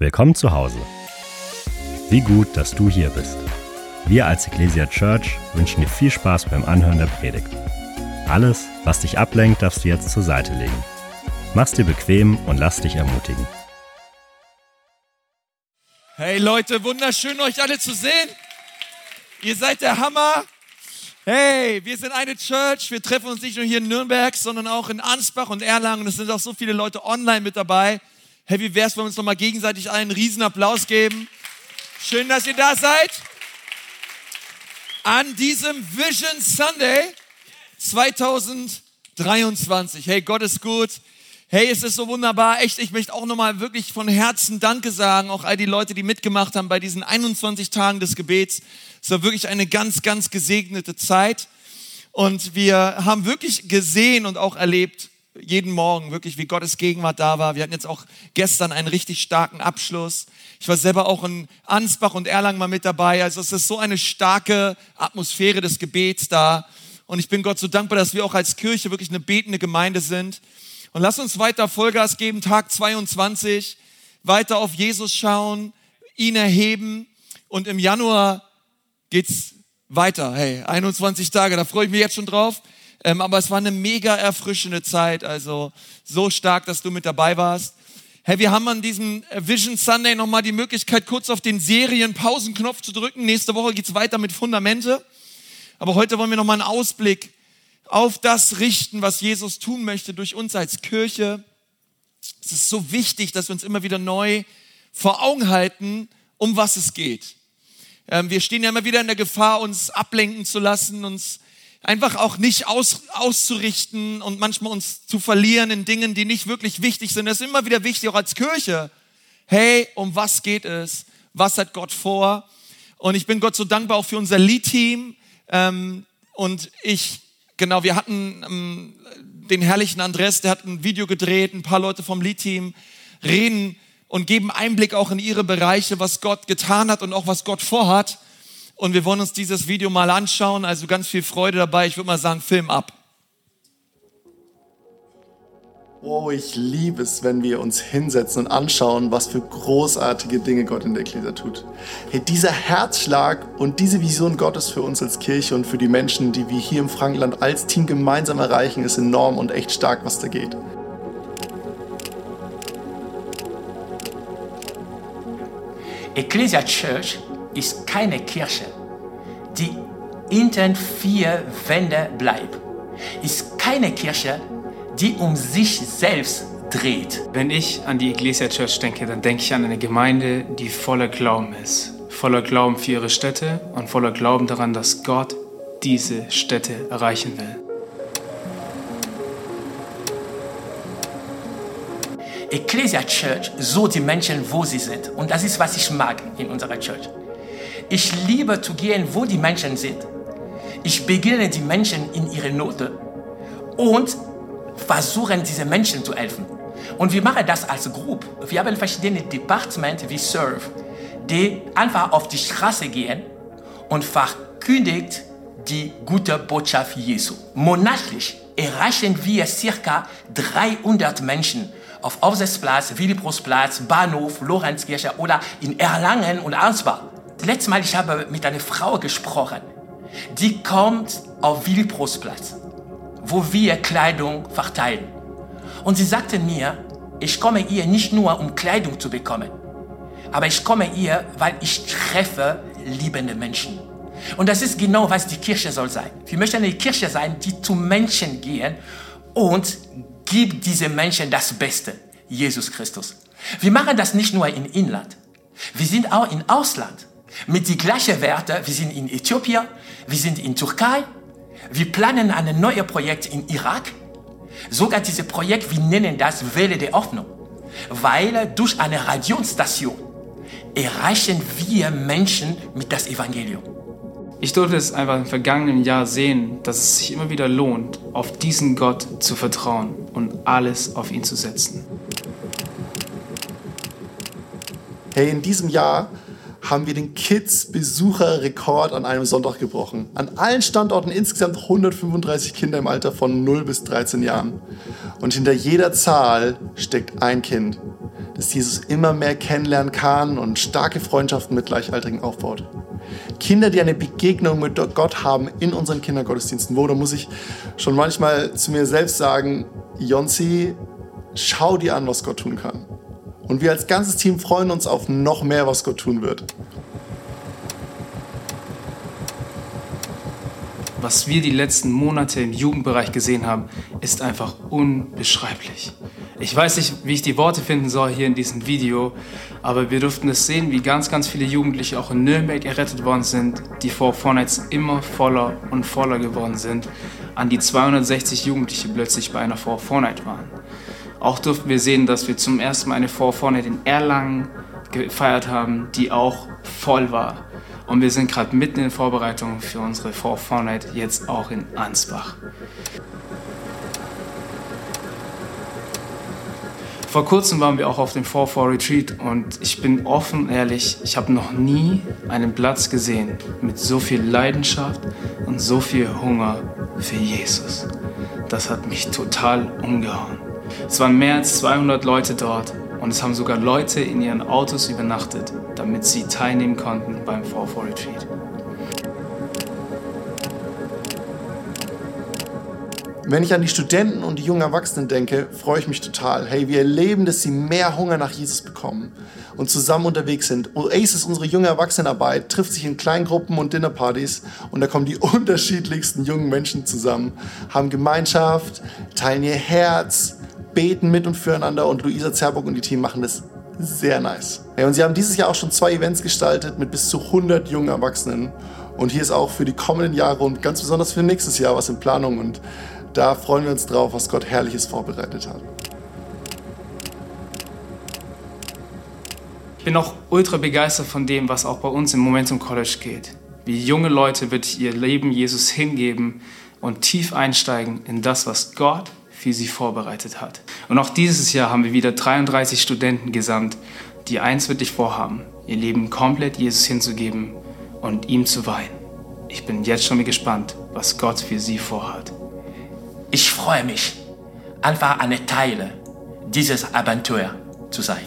Willkommen zu Hause. Wie gut, dass du hier bist. Wir als Ecclesia Church wünschen dir viel Spaß beim Anhören der Predigt. Alles, was dich ablenkt, darfst du jetzt zur Seite legen. Mach's dir bequem und lass dich ermutigen. Hey Leute, wunderschön euch alle zu sehen. Ihr seid der Hammer. Hey, wir sind eine Church. Wir treffen uns nicht nur hier in Nürnberg, sondern auch in Ansbach und Erlangen. Es sind auch so viele Leute online mit dabei. Hey, wie wär's, wenn wir uns nochmal gegenseitig einen riesen Applaus geben? Schön, dass ihr da seid. An diesem Vision Sunday 2023. Hey, Gott ist gut. Hey, es ist so wunderbar. Echt, ich möchte auch nochmal wirklich von Herzen Danke sagen. Auch all die Leute, die mitgemacht haben bei diesen 21 Tagen des Gebets. Es war wirklich eine ganz, ganz gesegnete Zeit. Und wir haben wirklich gesehen und auch erlebt, jeden Morgen wirklich, wie Gottes Gegenwart da war. Wir hatten jetzt auch gestern einen richtig starken Abschluss. Ich war selber auch in Ansbach und Erlangen mal mit dabei. Also es ist so eine starke Atmosphäre des Gebets da. Und ich bin Gott so dankbar, dass wir auch als Kirche wirklich eine betende Gemeinde sind. Und lass uns weiter Vollgas geben, Tag 22, weiter auf Jesus schauen, ihn erheben. Und im Januar geht's weiter. Hey, 21 Tage, da freue ich mich jetzt schon drauf. Ähm, aber es war eine mega erfrischende Zeit, also so stark, dass du mit dabei warst. Hey, wir haben an diesem Vision Sunday nochmal die Möglichkeit, kurz auf den Serienpausenknopf zu drücken. Nächste Woche geht's weiter mit Fundamente. Aber heute wollen wir nochmal einen Ausblick auf das richten, was Jesus tun möchte durch uns als Kirche. Es ist so wichtig, dass wir uns immer wieder neu vor Augen halten, um was es geht. Ähm, wir stehen ja immer wieder in der Gefahr, uns ablenken zu lassen, uns einfach auch nicht aus, auszurichten und manchmal uns zu verlieren in Dingen, die nicht wirklich wichtig sind. Das ist immer wieder wichtig, auch als Kirche. Hey, um was geht es? Was hat Gott vor? Und ich bin Gott so dankbar auch für unser Lead-Team. Ähm, und ich, genau, wir hatten ähm, den herrlichen Andres, der hat ein Video gedreht, ein paar Leute vom Lead-Team reden und geben Einblick auch in ihre Bereiche, was Gott getan hat und auch was Gott vorhat. Und wir wollen uns dieses Video mal anschauen. Also ganz viel Freude dabei. Ich würde mal sagen, Film ab. Oh, ich liebe es, wenn wir uns hinsetzen und anschauen, was für großartige Dinge Gott in der Ecclesia tut. Hey, dieser Herzschlag und diese Vision Gottes für uns als Kirche und für die Menschen, die wir hier im Frankenland als Team gemeinsam erreichen, ist enorm und echt stark, was da geht. Ecclesia Church ist keine Kirche, die hinter vier Wände bleibt. Ist keine Kirche, die um sich selbst dreht. Wenn ich an die Ecclesia Church denke, dann denke ich an eine Gemeinde, die voller Glauben ist. Voller Glauben für ihre Städte und voller Glauben daran, dass Gott diese Städte erreichen will. Ecclesia Church, so die Menschen, wo sie sind. Und das ist, was ich mag in unserer Church. Ich liebe zu gehen, wo die Menschen sind. Ich beginne die Menschen in ihre Note und versuchen, diese Menschen zu helfen. Und wir machen das als Gruppe. Wir haben verschiedene Departements wie Serve, die einfach auf die Straße gehen und verkündigt die gute Botschaft Jesu. Monatlich erreichen wir circa 300 Menschen auf Aufsatzplatz, Willibrustplatz, Bahnhof, Lorenzkirche oder in Erlangen und Ansbach. Letztes Mal, ich habe mit einer Frau gesprochen, die kommt auf Willibrustplatz, wo wir Kleidung verteilen. Und sie sagte mir, ich komme hier nicht nur, um Kleidung zu bekommen, aber ich komme hier, weil ich treffe liebende Menschen. Und das ist genau, was die Kirche soll sein. Wir möchten eine Kirche sein, die zu Menschen gehen und gibt diese Menschen das Beste, Jesus Christus. Wir machen das nicht nur in Inland, wir sind auch im Ausland mit den gleichen Werten. Wir sind in Äthiopien, wir sind in Türkei, wir planen ein neues Projekt in Irak. Sogar dieses Projekt, wir nennen das Welle der Hoffnung, weil durch eine Radiostation erreichen wir Menschen mit das Evangelium. Ich durfte es einfach im vergangenen Jahr sehen, dass es sich immer wieder lohnt, auf diesen Gott zu vertrauen und alles auf ihn zu setzen. Hey, in diesem Jahr haben wir den Kids-Besucherrekord an einem Sonntag gebrochen. An allen Standorten insgesamt 135 Kinder im Alter von 0 bis 13 Jahren. Und hinter jeder Zahl steckt ein Kind, dass Jesus immer mehr kennenlernen kann und starke Freundschaften mit Gleichaltrigen aufbaut. Kinder, die eine Begegnung mit Gott haben in unseren Kindergottesdiensten, wo, da muss ich schon manchmal zu mir selbst sagen, Jonsi, schau dir an, was Gott tun kann. Und wir als ganzes Team freuen uns auf noch mehr, was Gott tun wird. Was wir die letzten Monate im Jugendbereich gesehen haben, ist einfach unbeschreiblich. Ich weiß nicht, wie ich die Worte finden soll hier in diesem Video, aber wir durften es sehen, wie ganz, ganz viele Jugendliche auch in Nürnberg errettet worden sind, die vor Fortnights immer voller und voller geworden sind, an die 260 Jugendliche plötzlich bei einer For Fortnite waren. Auch durften wir sehen, dass wir zum ersten Mal eine For Fortnite in Erlangen gefeiert haben, die auch voll war. Und wir sind gerade mitten in Vorbereitung für unsere For Fortnite jetzt auch in Ansbach. Vor kurzem waren wir auch auf dem 4-4 Retreat und ich bin offen ehrlich, ich habe noch nie einen Platz gesehen mit so viel Leidenschaft und so viel Hunger für Jesus. Das hat mich total umgehauen. Es waren mehr als 200 Leute dort und es haben sogar Leute in ihren Autos übernachtet, damit sie teilnehmen konnten beim 4-4 Retreat. Wenn ich an die Studenten und die jungen Erwachsenen denke, freue ich mich total. Hey, wir erleben, dass sie mehr Hunger nach Jesus bekommen und zusammen unterwegs sind. Oasis, unsere junge Erwachsenenarbeit, trifft sich in Kleingruppen und Dinnerpartys und da kommen die unterschiedlichsten jungen Menschen zusammen, haben Gemeinschaft, teilen ihr Herz, beten mit und füreinander und Luisa Zerburg und die Team machen das sehr nice. Und sie haben dieses Jahr auch schon zwei Events gestaltet mit bis zu 100 jungen Erwachsenen und hier ist auch für die kommenden Jahre und ganz besonders für nächstes Jahr was in Planung und da freuen wir uns drauf, was Gott Herrliches vorbereitet hat. Ich bin auch ultra begeistert von dem, was auch bei uns im Momentum College geht. Wie junge Leute wirklich ihr Leben Jesus hingeben und tief einsteigen in das, was Gott für sie vorbereitet hat. Und auch dieses Jahr haben wir wieder 33 Studenten gesandt, die eins wirklich vorhaben, ihr Leben komplett Jesus hinzugeben und ihm zu weihen. Ich bin jetzt schon gespannt, was Gott für sie vorhat. Ich freue mich, einfach eine Teil dieses Abenteuer zu sein.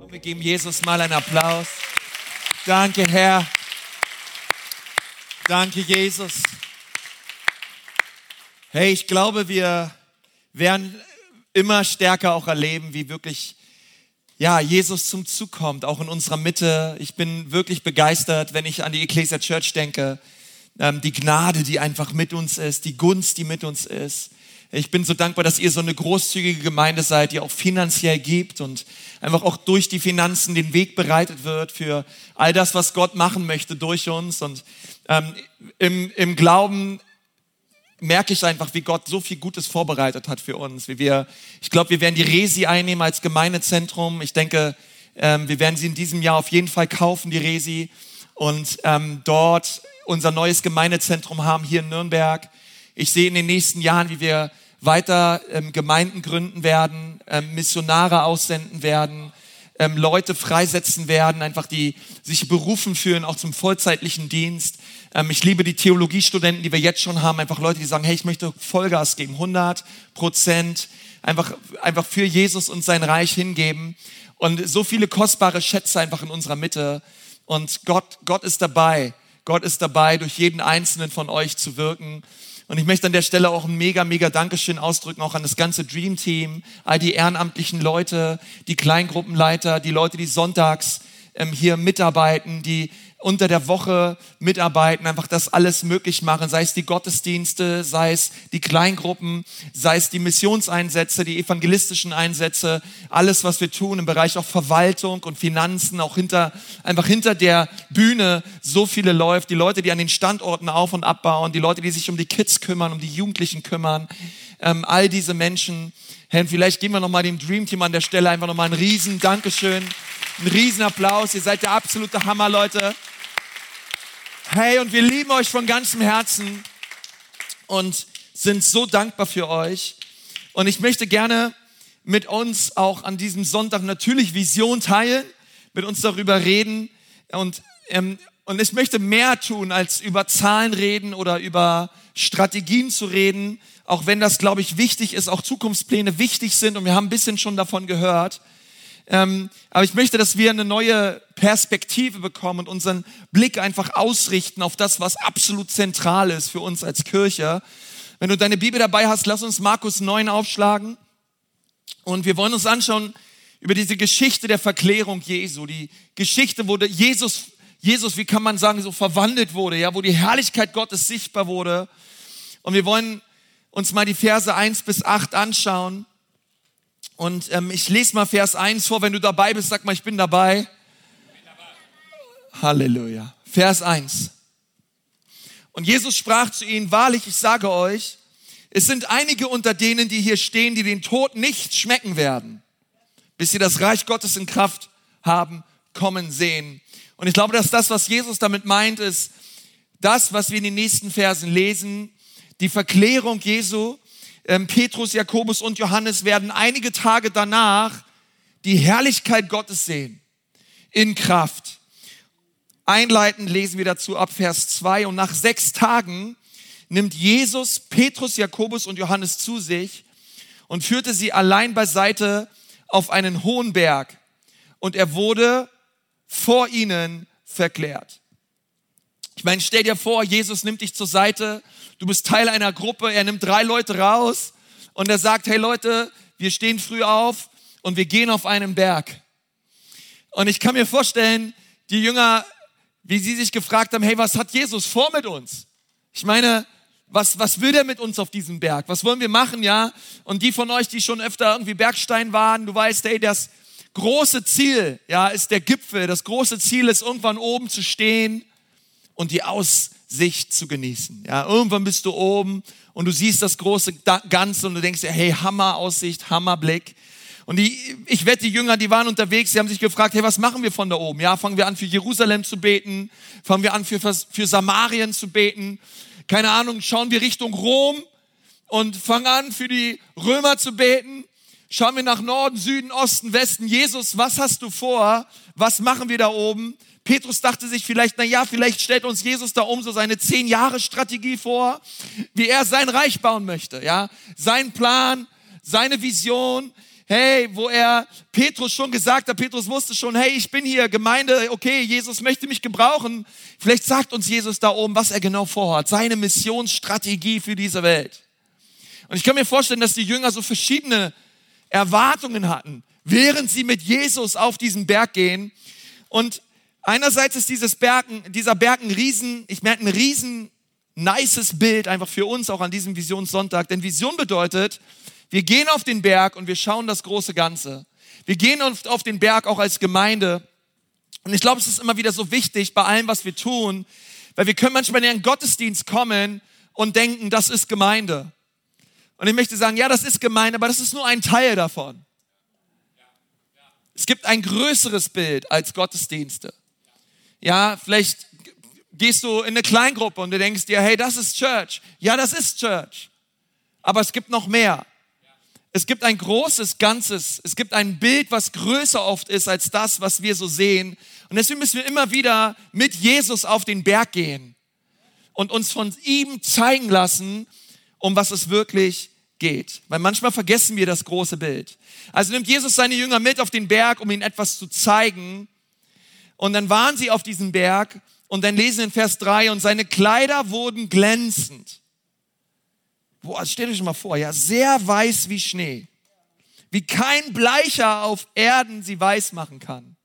Und wir geben Jesus mal einen Applaus. Danke, Herr. Danke, Jesus. Hey, ich glaube, wir werden immer stärker auch erleben, wie wirklich ja, Jesus zum Zug kommt, auch in unserer Mitte. Ich bin wirklich begeistert, wenn ich an die Ecclesia Church denke ähm, die Gnade, die einfach mit uns ist, die Gunst, die mit uns ist. Ich bin so dankbar, dass ihr so eine großzügige Gemeinde seid, die auch finanziell gibt und einfach auch durch die Finanzen den Weg bereitet wird für all das, was Gott machen möchte durch uns. Und ähm, im, im Glauben merke ich einfach, wie Gott so viel Gutes vorbereitet hat für uns. Wie wir, ich glaube, wir werden die Resi einnehmen als Gemeindezentrum. Ich denke, ähm, wir werden sie in diesem Jahr auf jeden Fall kaufen, die Resi. Und ähm, dort unser neues Gemeindezentrum haben hier in Nürnberg. Ich sehe in den nächsten Jahren, wie wir weiter ähm, Gemeinden gründen werden, ähm, Missionare aussenden werden, ähm, Leute freisetzen werden, einfach die sich berufen fühlen, auch zum vollzeitlichen Dienst. Ähm, ich liebe die Theologiestudenten, die wir jetzt schon haben, einfach Leute, die sagen, hey, ich möchte Vollgas geben, 100 Prozent, einfach, einfach für Jesus und sein Reich hingeben. Und so viele kostbare Schätze einfach in unserer Mitte. Und Gott, Gott ist dabei. Gott ist dabei, durch jeden einzelnen von euch zu wirken. Und ich möchte an der Stelle auch ein mega, mega Dankeschön ausdrücken, auch an das ganze Dream Team, all die ehrenamtlichen Leute, die Kleingruppenleiter, die Leute, die sonntags ähm, hier mitarbeiten, die unter der Woche mitarbeiten, einfach das alles möglich machen, sei es die Gottesdienste, sei es die Kleingruppen, sei es die Missionseinsätze, die evangelistischen Einsätze, alles, was wir tun im Bereich auch Verwaltung und Finanzen, auch hinter, einfach hinter der Bühne so viele läuft, die Leute, die an den Standorten auf und abbauen, die Leute, die sich um die Kids kümmern, um die Jugendlichen kümmern, ähm, all diese Menschen. Herr, vielleicht geben wir nochmal dem Dream Team an der Stelle einfach nochmal ein riesen Dankeschön, einen riesen Applaus. Ihr seid der absolute Hammer, Leute. Hey, und wir lieben euch von ganzem Herzen und sind so dankbar für euch. Und ich möchte gerne mit uns auch an diesem Sonntag natürlich Vision teilen, mit uns darüber reden. Und, ähm, Und ich möchte mehr tun, als über Zahlen reden oder über Strategien zu reden, auch wenn das, glaube ich, wichtig ist, auch Zukunftspläne wichtig sind und wir haben ein bisschen schon davon gehört. Ähm, aber ich möchte, dass wir eine neue Perspektive bekommen und unseren Blick einfach ausrichten auf das, was absolut zentral ist für uns als Kirche. Wenn du deine Bibel dabei hast, lass uns Markus 9 aufschlagen. Und wir wollen uns anschauen über diese Geschichte der Verklärung Jesu. Die Geschichte, wo Jesus, Jesus, wie kann man sagen, so verwandelt wurde, ja, wo die Herrlichkeit Gottes sichtbar wurde. Und wir wollen uns mal die Verse 1 bis 8 anschauen. Und ähm, ich lese mal Vers 1 vor. Wenn du dabei bist, sag mal, ich bin dabei. Halleluja. Vers 1. Und Jesus sprach zu ihnen, wahrlich, ich sage euch, es sind einige unter denen, die hier stehen, die den Tod nicht schmecken werden, bis sie das Reich Gottes in Kraft haben, kommen sehen. Und ich glaube, dass das, was Jesus damit meint, ist das, was wir in den nächsten Versen lesen, die Verklärung Jesu, ähm, Petrus, Jakobus und Johannes werden einige Tage danach die Herrlichkeit Gottes sehen in Kraft. Einleitend lesen wir dazu ab Vers 2 und nach sechs Tagen nimmt Jesus Petrus, Jakobus und Johannes zu sich und führte sie allein beiseite auf einen hohen Berg. Und er wurde vor ihnen verklärt. Ich meine, stell dir vor, Jesus nimmt dich zur Seite du bist Teil einer Gruppe, er nimmt drei Leute raus und er sagt, hey Leute, wir stehen früh auf und wir gehen auf einen Berg. Und ich kann mir vorstellen, die Jünger, wie sie sich gefragt haben, hey, was hat Jesus vor mit uns? Ich meine, was, was will er mit uns auf diesem Berg? Was wollen wir machen, ja? Und die von euch, die schon öfter irgendwie Bergstein waren, du weißt, hey, das große Ziel, ja, ist der Gipfel. Das große Ziel ist, irgendwann oben zu stehen und die Aus, Sicht zu genießen. Ja, irgendwann bist du oben und du siehst das große Ganze und du denkst dir, hey, Hammer Aussicht, Hammer Blick. Und die, ich wette, die Jünger, die waren unterwegs, die haben sich gefragt, hey, was machen wir von da oben? Ja, fangen wir an für Jerusalem zu beten? Fangen wir an für, für Samarien zu beten? Keine Ahnung, schauen wir Richtung Rom und fangen an für die Römer zu beten? Schauen wir nach Norden, Süden, Osten, Westen. Jesus, was hast du vor? Was machen wir da oben? Petrus dachte sich vielleicht, na ja, vielleicht stellt uns Jesus da um so seine zehn Jahre Strategie vor, wie er sein Reich bauen möchte, ja. Sein Plan, seine Vision, hey, wo er Petrus schon gesagt hat, Petrus wusste schon, hey, ich bin hier, Gemeinde, okay, Jesus möchte mich gebrauchen. Vielleicht sagt uns Jesus da oben, was er genau vorhat, seine Missionsstrategie für diese Welt. Und ich kann mir vorstellen, dass die Jünger so verschiedene Erwartungen hatten, während sie mit Jesus auf diesen Berg gehen. Und Einerseits ist dieses Bergen, dieser Berg ein riesen, ich merke ein riesen nices Bild einfach für uns auch an diesem Visionssonntag. Denn Vision bedeutet, wir gehen auf den Berg und wir schauen das große Ganze. Wir gehen auf den Berg auch als Gemeinde. Und ich glaube, es ist immer wieder so wichtig bei allem, was wir tun, weil wir können manchmal in einen Gottesdienst kommen und denken, das ist Gemeinde. Und ich möchte sagen, ja, das ist Gemeinde, aber das ist nur ein Teil davon. Es gibt ein größeres Bild als Gottesdienste. Ja, vielleicht gehst du in eine Kleingruppe und du denkst dir, hey, das ist Church. Ja, das ist Church. Aber es gibt noch mehr. Es gibt ein großes Ganzes. Es gibt ein Bild, was größer oft ist als das, was wir so sehen. Und deswegen müssen wir immer wieder mit Jesus auf den Berg gehen und uns von ihm zeigen lassen, um was es wirklich geht. Weil manchmal vergessen wir das große Bild. Also nimmt Jesus seine Jünger mit auf den Berg, um ihnen etwas zu zeigen. Und dann waren sie auf diesem Berg und dann lesen in Vers 3, und seine Kleider wurden glänzend. Boah, stellt euch mal vor, ja, sehr weiß wie Schnee. Wie kein Bleicher auf Erden sie weiß machen kann.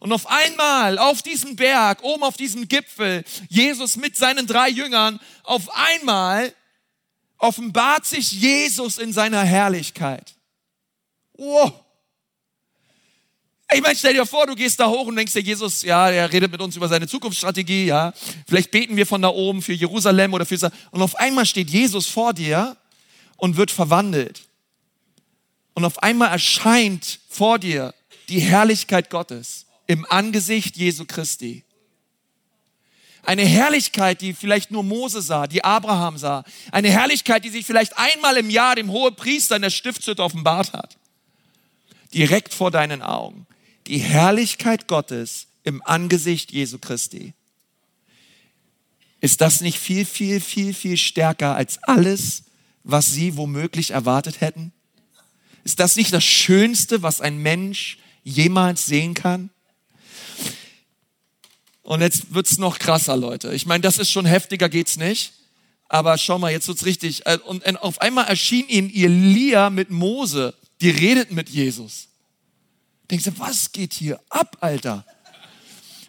Und auf einmal auf diesem Berg, oben auf diesem Gipfel, Jesus mit seinen drei Jüngern, auf einmal offenbart sich Jesus in seiner Herrlichkeit. Wow. Ich meine, stell dir vor, du gehst da hoch und denkst dir, Jesus, ja, er redet mit uns über seine Zukunftsstrategie, ja. Vielleicht beten wir von da oben für Jerusalem oder für, und auf einmal steht Jesus vor dir und wird verwandelt. Und auf einmal erscheint vor dir die Herrlichkeit Gottes im Angesicht Jesu Christi. Eine Herrlichkeit, die vielleicht nur Mose sah, die Abraham sah. Eine Herrlichkeit, die sich vielleicht einmal im Jahr dem Hohepriester in der Stiftshütte offenbart hat. Direkt vor deinen Augen die Herrlichkeit Gottes im Angesicht Jesu Christi. Ist das nicht viel, viel, viel, viel stärker als alles, was Sie womöglich erwartet hätten? Ist das nicht das Schönste, was ein Mensch jemals sehen kann? Und jetzt wird's noch krasser, Leute. Ich meine, das ist schon heftiger, geht's nicht. Aber schau mal, jetzt wird's richtig. Äh, und auf einmal erschien ihnen Elia mit Mose. Die redeten mit Jesus. Denkst du, was geht hier ab, Alter?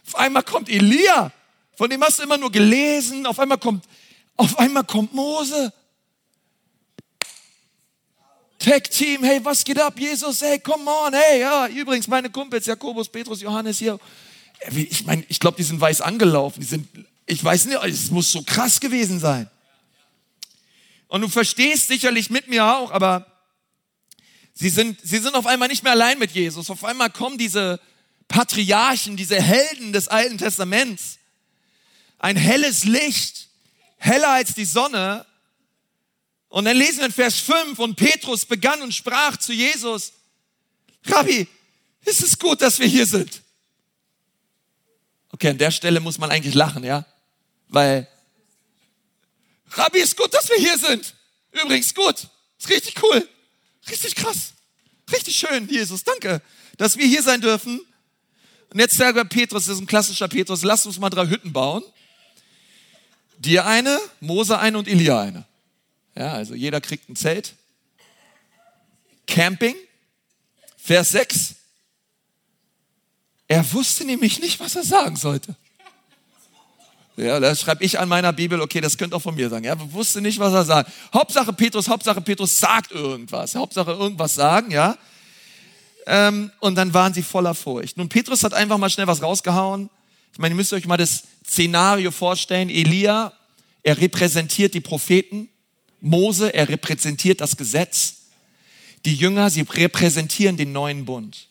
Auf einmal kommt Elia. Von dem hast du immer nur gelesen. Auf einmal kommt, auf einmal kommt Mose. Tech Team, hey, was geht ab, Jesus? Hey, come on, hey, ja, übrigens, meine Kumpels, Jakobus, Petrus, Johannes hier. Ich meine, ich glaube, die sind weiß angelaufen. Die sind, ich weiß nicht, es muss so krass gewesen sein. Und du verstehst sicherlich mit mir auch, aber sie sind, sie sind auf einmal nicht mehr allein mit Jesus. Auf einmal kommen diese Patriarchen, diese Helden des Alten Testaments ein helles Licht, heller als die Sonne. Und dann lesen wir in Vers 5 und Petrus begann und sprach zu Jesus, Rabbi, ist es gut, dass wir hier sind? Okay, an der Stelle muss man eigentlich lachen, ja? Weil, Rabbi, ist gut, dass wir hier sind. Übrigens gut. Ist richtig cool. Richtig krass. Richtig schön, Jesus. Danke, dass wir hier sein dürfen. Und jetzt sagt Petrus, das ist ein klassischer Petrus, lass uns mal drei Hütten bauen. Dir eine, Mose eine und Elia eine. Ja, also jeder kriegt ein Zelt. Camping. Vers 6. Er wusste nämlich nicht, was er sagen sollte. Ja, da schreibe ich an meiner Bibel, okay, das könnte auch von mir sagen. Er wusste nicht, was er sagt. Hauptsache Petrus, Hauptsache Petrus sagt irgendwas. Hauptsache irgendwas sagen, ja. Ähm, und dann waren sie voller Furcht. Nun, Petrus hat einfach mal schnell was rausgehauen. Ich meine, ihr müsst euch mal das Szenario vorstellen. Elia, er repräsentiert die Propheten. Mose, er repräsentiert das Gesetz. Die Jünger, sie repräsentieren den neuen Bund.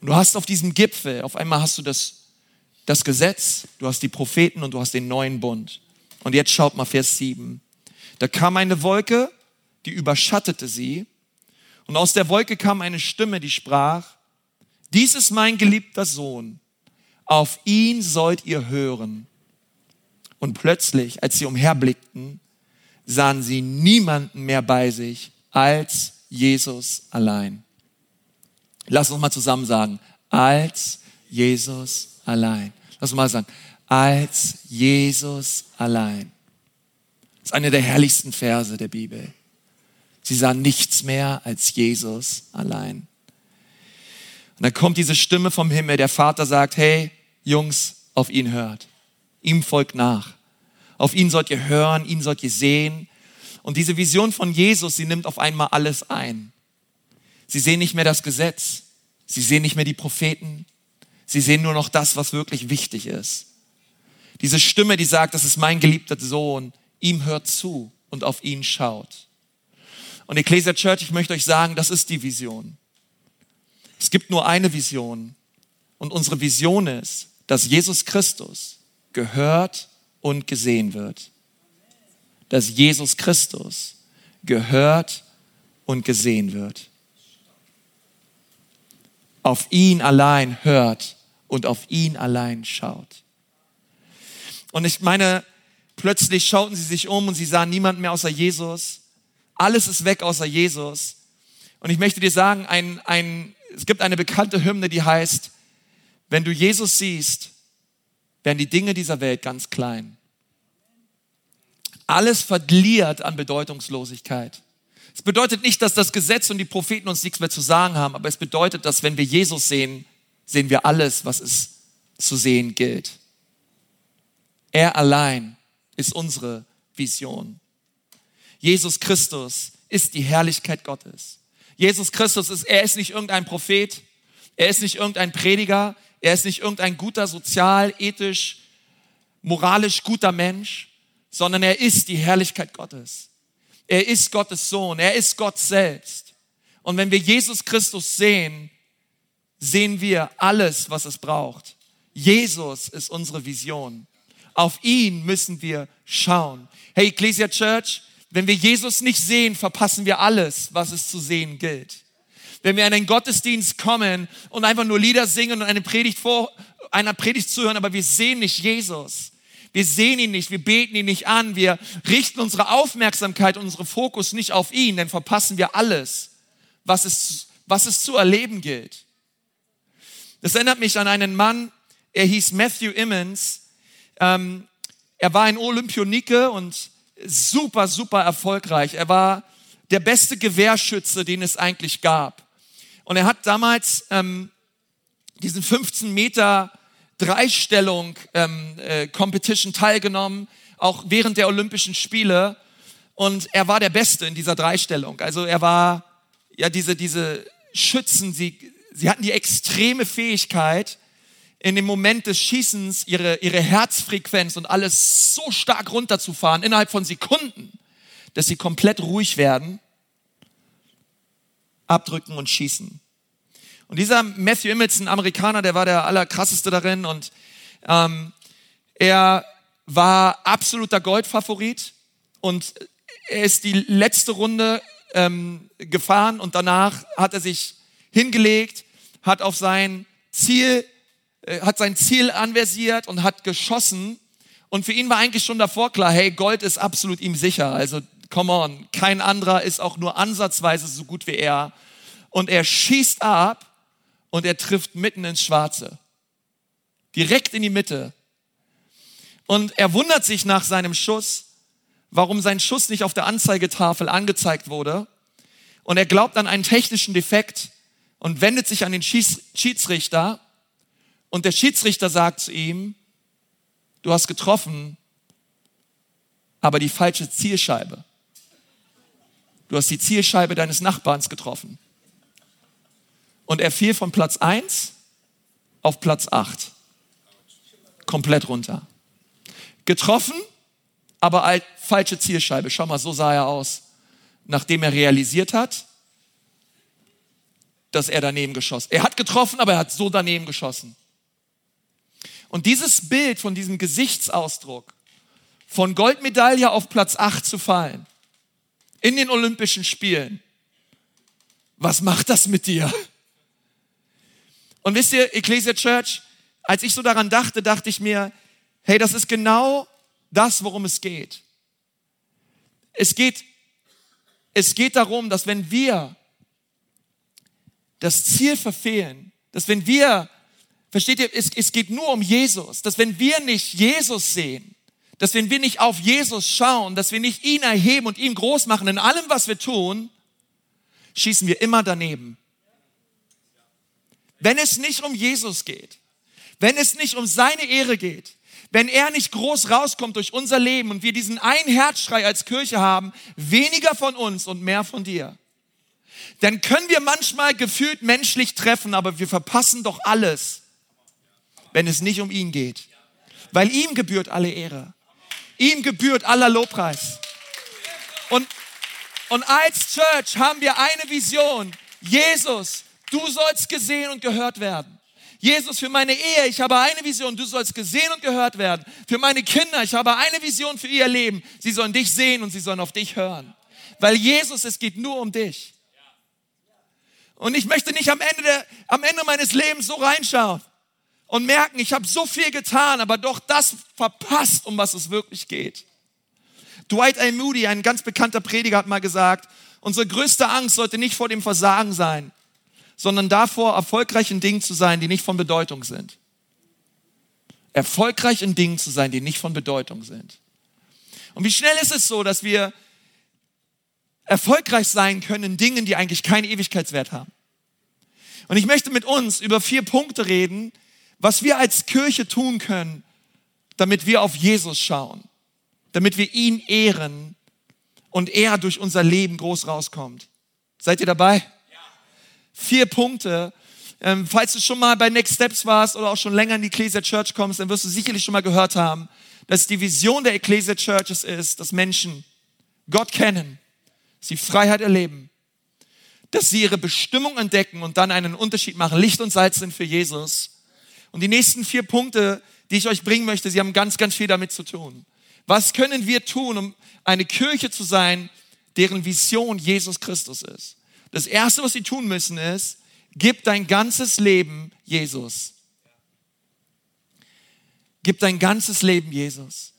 Und du hast auf diesem Gipfel, auf einmal hast du das, das Gesetz, du hast die Propheten und du hast den neuen Bund. Und jetzt schaut mal Vers 7. Da kam eine Wolke, die überschattete sie. Und aus der Wolke kam eine Stimme, die sprach, dies ist mein geliebter Sohn, auf ihn sollt ihr hören. Und plötzlich, als sie umherblickten, sahen sie niemanden mehr bei sich als Jesus allein. Lass uns mal zusammen sagen, als Jesus allein. Lass uns mal sagen, als Jesus allein. Das ist eine der herrlichsten Verse der Bibel. Sie sahen nichts mehr als Jesus allein. Und dann kommt diese Stimme vom Himmel, der Vater sagt, hey, Jungs, auf ihn hört. Ihm folgt nach. Auf ihn sollt ihr hören, ihn sollt ihr sehen. Und diese Vision von Jesus, sie nimmt auf einmal alles ein. Sie sehen nicht mehr das Gesetz. Sie sehen nicht mehr die Propheten. Sie sehen nur noch das, was wirklich wichtig ist. Diese Stimme, die sagt, das ist mein geliebter Sohn, ihm hört zu und auf ihn schaut. Und Ecclesia Church, ich möchte euch sagen, das ist die Vision. Es gibt nur eine Vision. Und unsere Vision ist, dass Jesus Christus gehört und gesehen wird. Dass Jesus Christus gehört und gesehen wird. Auf ihn allein hört und auf ihn allein schaut. Und ich meine, plötzlich schauten sie sich um und sie sahen niemanden mehr außer Jesus. Alles ist weg außer Jesus. Und ich möchte dir sagen, ein, ein, es gibt eine bekannte Hymne, die heißt, wenn du Jesus siehst, werden die Dinge dieser Welt ganz klein. Alles verliert an Bedeutungslosigkeit. Es bedeutet nicht, dass das Gesetz und die Propheten uns nichts mehr zu sagen haben, aber es bedeutet, dass wenn wir Jesus sehen, sehen wir alles, was es zu sehen gilt. Er allein ist unsere Vision. Jesus Christus ist die Herrlichkeit Gottes. Jesus Christus ist, er ist nicht irgendein Prophet, er ist nicht irgendein Prediger, er ist nicht irgendein guter, sozial, ethisch, moralisch guter Mensch, sondern er ist die Herrlichkeit Gottes. Er ist Gottes Sohn, er ist Gott selbst. Und wenn wir Jesus Christus sehen, sehen wir alles, was es braucht. Jesus ist unsere Vision. Auf ihn müssen wir schauen. Hey, Ecclesia Church, wenn wir Jesus nicht sehen, verpassen wir alles, was es zu sehen gilt. Wenn wir in einen Gottesdienst kommen und einfach nur Lieder singen und eine Predigt vor, einer Predigt zuhören, aber wir sehen nicht Jesus. Wir sehen ihn nicht, wir beten ihn nicht an, wir richten unsere Aufmerksamkeit, unsere Fokus nicht auf ihn, dann verpassen wir alles, was es, was es zu erleben gilt. Das erinnert mich an einen Mann, er hieß Matthew Immons. Ähm, er war ein Olympionike und super, super erfolgreich. Er war der beste Gewehrschütze, den es eigentlich gab. Und er hat damals ähm, diesen 15 Meter Dreistellung ähm, äh, Competition teilgenommen, auch während der Olympischen Spiele. Und er war der Beste in dieser Dreistellung. Also er war, ja, diese, diese Schützen, sie, sie hatten die extreme Fähigkeit, in dem Moment des Schießens ihre, ihre Herzfrequenz und alles so stark runterzufahren, innerhalb von Sekunden, dass sie komplett ruhig werden, abdrücken und schießen. Und dieser Matthew Emmons, ein Amerikaner, der war der allerkrasseste darin und ähm, er war absoluter Goldfavorit und er ist die letzte Runde ähm, gefahren und danach hat er sich hingelegt, hat auf sein Ziel äh, hat sein Ziel anversiert und hat geschossen. Und für ihn war eigentlich schon davor klar, hey, Gold ist absolut ihm sicher. Also, come on, kein anderer ist auch nur ansatzweise so gut wie er. Und er schießt ab und er trifft mitten ins Schwarze. Direkt in die Mitte. Und er wundert sich nach seinem Schuss, warum sein Schuss nicht auf der Anzeigetafel angezeigt wurde. Und er glaubt an einen technischen Defekt und wendet sich an den Schiedsrichter und der Schiedsrichter sagt zu ihm, du hast getroffen, aber die falsche Zielscheibe. Du hast die Zielscheibe deines Nachbarns getroffen. Und er fiel von Platz 1 auf Platz 8. Komplett runter. Getroffen, aber als falsche Zielscheibe. Schau mal, so sah er aus. Nachdem er realisiert hat, dass er daneben geschossen. Er hat getroffen, aber er hat so daneben geschossen. Und dieses Bild von diesem Gesichtsausdruck, von Goldmedaille auf Platz 8 zu fallen, in den Olympischen Spielen, was macht das mit dir? Und wisst ihr, Ecclesia Church, als ich so daran dachte, dachte ich mir, hey, das ist genau das, worum es geht. Es geht, es geht darum, dass wenn wir das Ziel verfehlen, dass wenn wir Versteht ihr, es, es geht nur um Jesus. Dass wenn wir nicht Jesus sehen, dass wenn wir nicht auf Jesus schauen, dass wir nicht ihn erheben und ihn groß machen in allem, was wir tun, schießen wir immer daneben. Wenn es nicht um Jesus geht, wenn es nicht um seine Ehre geht, wenn er nicht groß rauskommt durch unser Leben und wir diesen einen Herzschrei als Kirche haben, weniger von uns und mehr von dir, dann können wir manchmal gefühlt menschlich treffen, aber wir verpassen doch alles, wenn es nicht um ihn geht. Weil ihm gebührt alle Ehre. Ihm gebührt aller Lobpreis. Und, und als Church haben wir eine Vision. Jesus, du sollst gesehen und gehört werden. Jesus, für meine Ehe, ich habe eine Vision, du sollst gesehen und gehört werden. Für meine Kinder, ich habe eine Vision für ihr Leben. Sie sollen dich sehen und sie sollen auf dich hören. Weil Jesus, es geht nur um dich. Und ich möchte nicht am Ende, der, am Ende meines Lebens so reinschauen und merken, ich habe so viel getan, aber doch das verpasst, um was es wirklich geht. Dwight A. Moody, ein ganz bekannter Prediger, hat mal gesagt, unsere größte Angst sollte nicht vor dem Versagen sein, sondern davor, erfolgreich in Dingen zu sein, die nicht von Bedeutung sind. Erfolgreich in Dingen zu sein, die nicht von Bedeutung sind. Und wie schnell ist es so, dass wir erfolgreich sein können in Dingen, die eigentlich keinen Ewigkeitswert haben? Und ich möchte mit uns über vier Punkte reden, was wir als Kirche tun können, damit wir auf Jesus schauen, damit wir ihn ehren und er durch unser Leben groß rauskommt. Seid ihr dabei? Vier Punkte. Ähm, falls du schon mal bei Next Steps warst oder auch schon länger in die Ecclesia Church kommst, dann wirst du sicherlich schon mal gehört haben, dass die Vision der Ecclesia Churches ist, dass Menschen Gott kennen, sie Freiheit erleben, dass sie ihre Bestimmung entdecken und dann einen Unterschied machen, Licht und Salz sind für Jesus und die nächsten vier Punkte, die ich euch bringen möchte, sie haben ganz, ganz viel damit zu tun. Was können wir tun, um eine Kirche zu sein, deren Vision Jesus Christus ist? Das Erste, was sie tun müssen, ist, gib dein ganzes Leben Jesus. Gib dein ganzes Leben Jesus.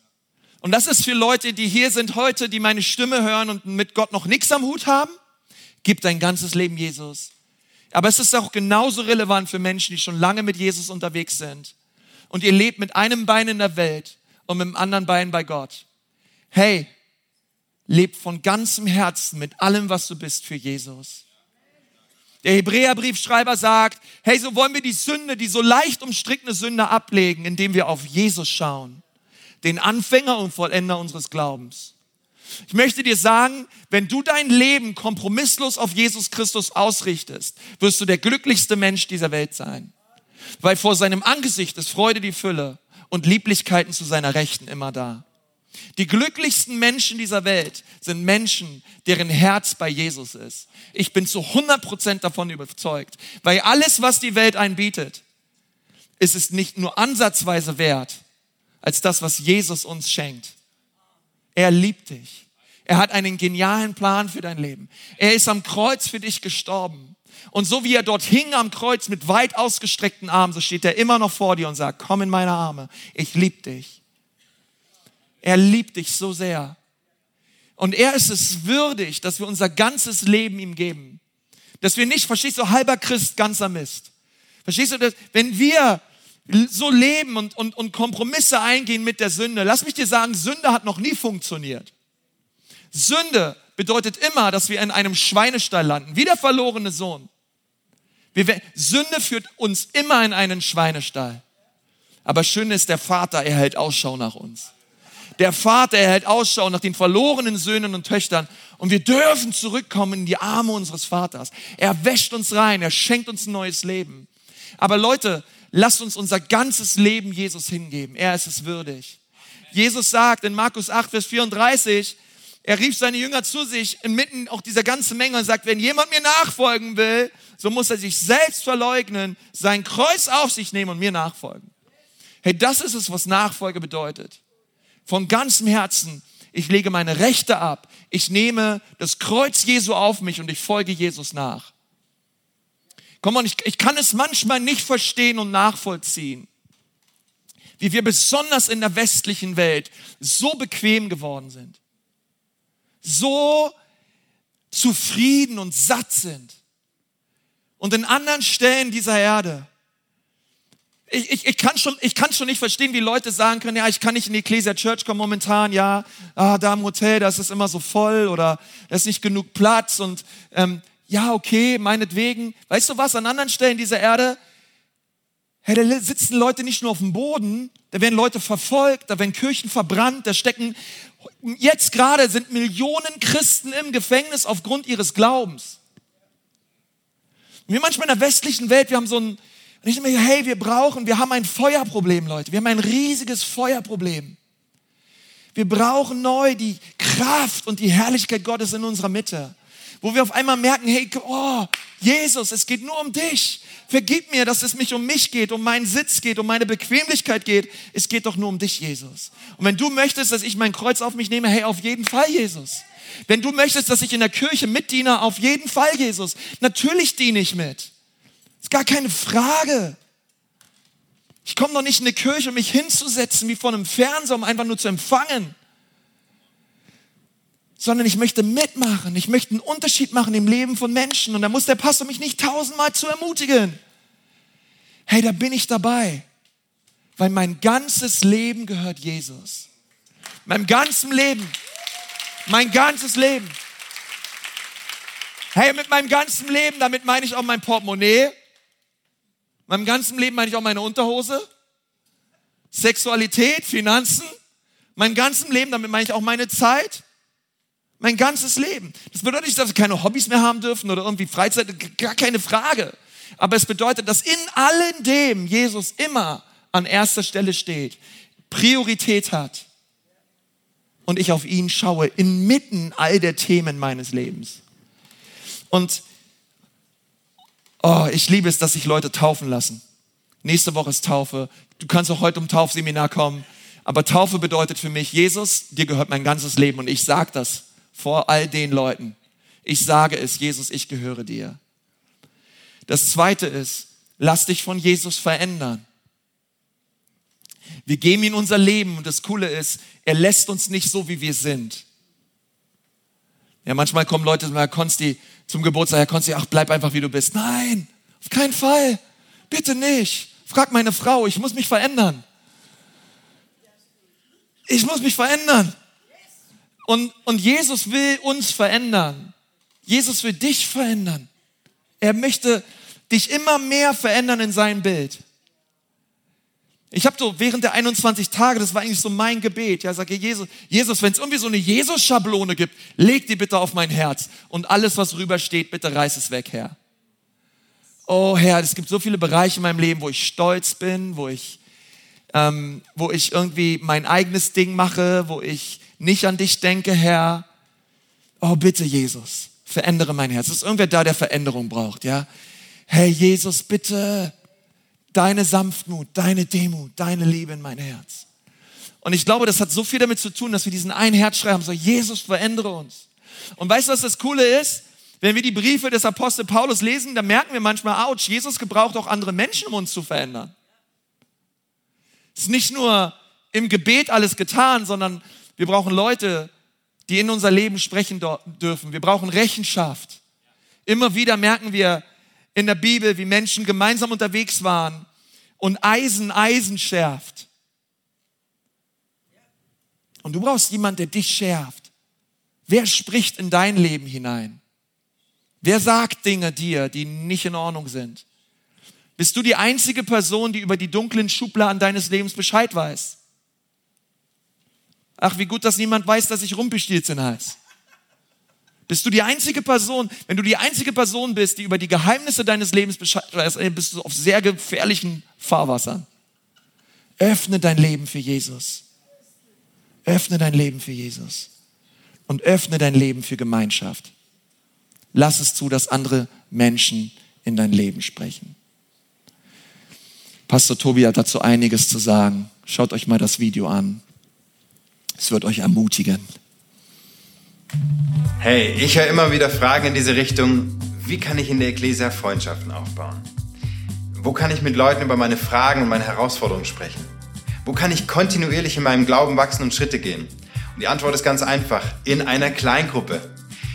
Und das ist für Leute, die hier sind heute, die meine Stimme hören und mit Gott noch nichts am Hut haben. Gib dein ganzes Leben Jesus. Aber es ist auch genauso relevant für Menschen, die schon lange mit Jesus unterwegs sind. Und ihr lebt mit einem Bein in der Welt und mit dem anderen Bein bei Gott. Hey, lebt von ganzem Herzen mit allem, was du bist, für Jesus. Der Hebräerbriefschreiber sagt, hey, so wollen wir die Sünde, die so leicht umstrickene Sünde ablegen, indem wir auf Jesus schauen, den Anfänger und Vollender unseres Glaubens. Ich möchte dir sagen, wenn du dein Leben kompromisslos auf Jesus Christus ausrichtest, wirst du der glücklichste Mensch dieser Welt sein. Weil vor seinem Angesicht ist Freude die Fülle und Lieblichkeiten zu seiner Rechten immer da. Die glücklichsten Menschen dieser Welt sind Menschen, deren Herz bei Jesus ist. Ich bin zu 100% davon überzeugt, weil alles, was die Welt einbietet, ist es nicht nur ansatzweise wert, als das, was Jesus uns schenkt. Er liebt dich. Er hat einen genialen Plan für dein Leben. Er ist am Kreuz für dich gestorben. Und so wie er dort hing am Kreuz mit weit ausgestreckten Armen, so steht er immer noch vor dir und sagt, komm in meine Arme, ich liebe dich. Er liebt dich so sehr. Und er ist es würdig, dass wir unser ganzes Leben ihm geben. Dass wir nicht, verstehst du, halber Christ, ganzer Mist. Verstehst du, dass, wenn wir so leben und, und, und Kompromisse eingehen mit der Sünde, lass mich dir sagen, Sünde hat noch nie funktioniert. Sünde bedeutet immer, dass wir in einem Schweinestall landen, wie der verlorene Sohn. Wir, Sünde führt uns immer in einen Schweinestall. Aber schön ist, der Vater, er hält Ausschau nach uns. Der Vater, er hält Ausschau nach den verlorenen Söhnen und Töchtern. Und wir dürfen zurückkommen in die Arme unseres Vaters. Er wäscht uns rein, er schenkt uns ein neues Leben. Aber Leute, lasst uns unser ganzes Leben Jesus hingeben. Er ist es würdig. Jesus sagt in Markus 8, Vers 34, er rief seine Jünger zu sich inmitten auch dieser ganzen Menge und sagt, wenn jemand mir nachfolgen will, so muss er sich selbst verleugnen, sein Kreuz auf sich nehmen und mir nachfolgen. Hey, das ist es, was Nachfolge bedeutet. Von ganzem Herzen, ich lege meine Rechte ab, ich nehme das Kreuz Jesu auf mich und ich folge Jesus nach. Komm mal, ich, ich kann es manchmal nicht verstehen und nachvollziehen, wie wir besonders in der westlichen Welt so bequem geworden sind so zufrieden und satt sind. Und in anderen Stellen dieser Erde, ich, ich, ich, kann schon, ich kann schon nicht verstehen, wie Leute sagen können, ja, ich kann nicht in die Ecclesia Church kommen momentan, ja, ah, da im Hotel, da ist immer so voll oder da ist nicht genug Platz und ähm, ja, okay, meinetwegen. Weißt du was, an anderen Stellen dieser Erde, hey, da sitzen Leute nicht nur auf dem Boden, da werden Leute verfolgt, da werden Kirchen verbrannt, da stecken Jetzt gerade sind Millionen Christen im Gefängnis aufgrund ihres Glaubens. Wir manchmal in der westlichen Welt, wir haben so ein, und ich denke mir, hey, wir brauchen, wir haben ein Feuerproblem, Leute. Wir haben ein riesiges Feuerproblem. Wir brauchen neu die Kraft und die Herrlichkeit Gottes in unserer Mitte. Wo wir auf einmal merken, hey, oh, Jesus, es geht nur um dich. Vergib mir, dass es mich um mich geht, um meinen Sitz geht, um meine Bequemlichkeit geht. Es geht doch nur um dich, Jesus. Und wenn du möchtest, dass ich mein Kreuz auf mich nehme, hey, auf jeden Fall, Jesus. Wenn du möchtest, dass ich in der Kirche mitdiene, auf jeden Fall, Jesus. Natürlich diene ich mit. Ist gar keine Frage. Ich komme doch nicht in eine Kirche, um mich hinzusetzen wie vor einem Fernseher, um einfach nur zu empfangen sondern ich möchte mitmachen. Ich möchte einen Unterschied machen im Leben von Menschen. Und da muss der Pastor mich nicht tausendmal zu ermutigen. Hey, da bin ich dabei, weil mein ganzes Leben gehört Jesus. Mein ganzes Leben. Mein ganzes Leben. Hey, mit meinem ganzen Leben, damit meine ich auch mein Portemonnaie. Meinem ganzen Leben meine ich auch meine Unterhose. Sexualität, Finanzen. Mein ganzes Leben, damit meine ich auch meine Zeit mein ganzes Leben. Das bedeutet nicht, dass wir keine Hobbys mehr haben dürfen oder irgendwie Freizeit, gar keine Frage. Aber es bedeutet, dass in allem dem Jesus immer an erster Stelle steht, Priorität hat und ich auf ihn schaue inmitten all der Themen meines Lebens. Und oh, ich liebe es, dass sich Leute taufen lassen. Nächste Woche ist Taufe. Du kannst auch heute um Taufseminar kommen. Aber Taufe bedeutet für mich, Jesus, dir gehört mein ganzes Leben und ich sage das vor all den Leuten. Ich sage es, Jesus, ich gehöre dir. Das zweite ist, lass dich von Jesus verändern. Wir geben ihm unser Leben und das Coole ist, er lässt uns nicht so, wie wir sind. Ja, manchmal kommen Leute Herr Konsti zum Geburtstag, Herr Konsti, ach, bleib einfach, wie du bist. Nein, auf keinen Fall. Bitte nicht. Frag meine Frau, ich muss mich verändern. Ich muss mich verändern. Und, und Jesus will uns verändern. Jesus will dich verändern. Er möchte dich immer mehr verändern in sein Bild. Ich habe so während der 21 Tage, das war eigentlich so mein Gebet, ja, sage Jesus, Jesus, wenn es irgendwie so eine Jesus-Schablone gibt, leg die bitte auf mein Herz und alles, was rüber steht, bitte reiß es weg, Herr. Oh Herr, es gibt so viele Bereiche in meinem Leben, wo ich stolz bin, wo ich, ähm, wo ich irgendwie mein eigenes Ding mache, wo ich nicht an dich denke, Herr. Oh bitte, Jesus, verändere mein Herz. Es ist irgendwer da, der Veränderung braucht, ja. Herr Jesus, bitte deine Sanftmut, deine Demut, deine Liebe in mein Herz. Und ich glaube, das hat so viel damit zu tun, dass wir diesen einen Herzschrei haben, so Jesus, verändere uns. Und weißt du, was das Coole ist? Wenn wir die Briefe des Apostel Paulus lesen, dann merken wir manchmal, ouch, Jesus gebraucht auch andere Menschen, um uns zu verändern. Es ist nicht nur im Gebet alles getan, sondern wir brauchen Leute, die in unser Leben sprechen dürfen. Wir brauchen Rechenschaft. Immer wieder merken wir, in der Bibel, wie Menschen gemeinsam unterwegs waren und Eisen Eisen schärft. Und du brauchst jemanden, der dich schärft. Wer spricht in dein Leben hinein? Wer sagt Dinge dir, die nicht in Ordnung sind? Bist du die einzige Person, die über die dunklen Schubladen deines Lebens Bescheid weiß? Ach, wie gut, dass niemand weiß, dass ich Rumpelstilzchen heiße. Bist du die einzige Person, wenn du die einzige Person bist, die über die Geheimnisse deines Lebens Bescheid weiß, bist du auf sehr gefährlichen Fahrwassern. Öffne dein Leben für Jesus. Öffne dein Leben für Jesus. Und öffne dein Leben für Gemeinschaft. Lass es zu, dass andere Menschen in dein Leben sprechen. Pastor Tobi hat dazu einiges zu sagen. Schaut euch mal das Video an. Es wird euch ermutigen. Hey, ich höre immer wieder Fragen in diese Richtung. Wie kann ich in der Ecclesia Freundschaften aufbauen? Wo kann ich mit Leuten über meine Fragen und meine Herausforderungen sprechen? Wo kann ich kontinuierlich in meinem Glauben wachsen und Schritte gehen? Und die Antwort ist ganz einfach, in einer Kleingruppe.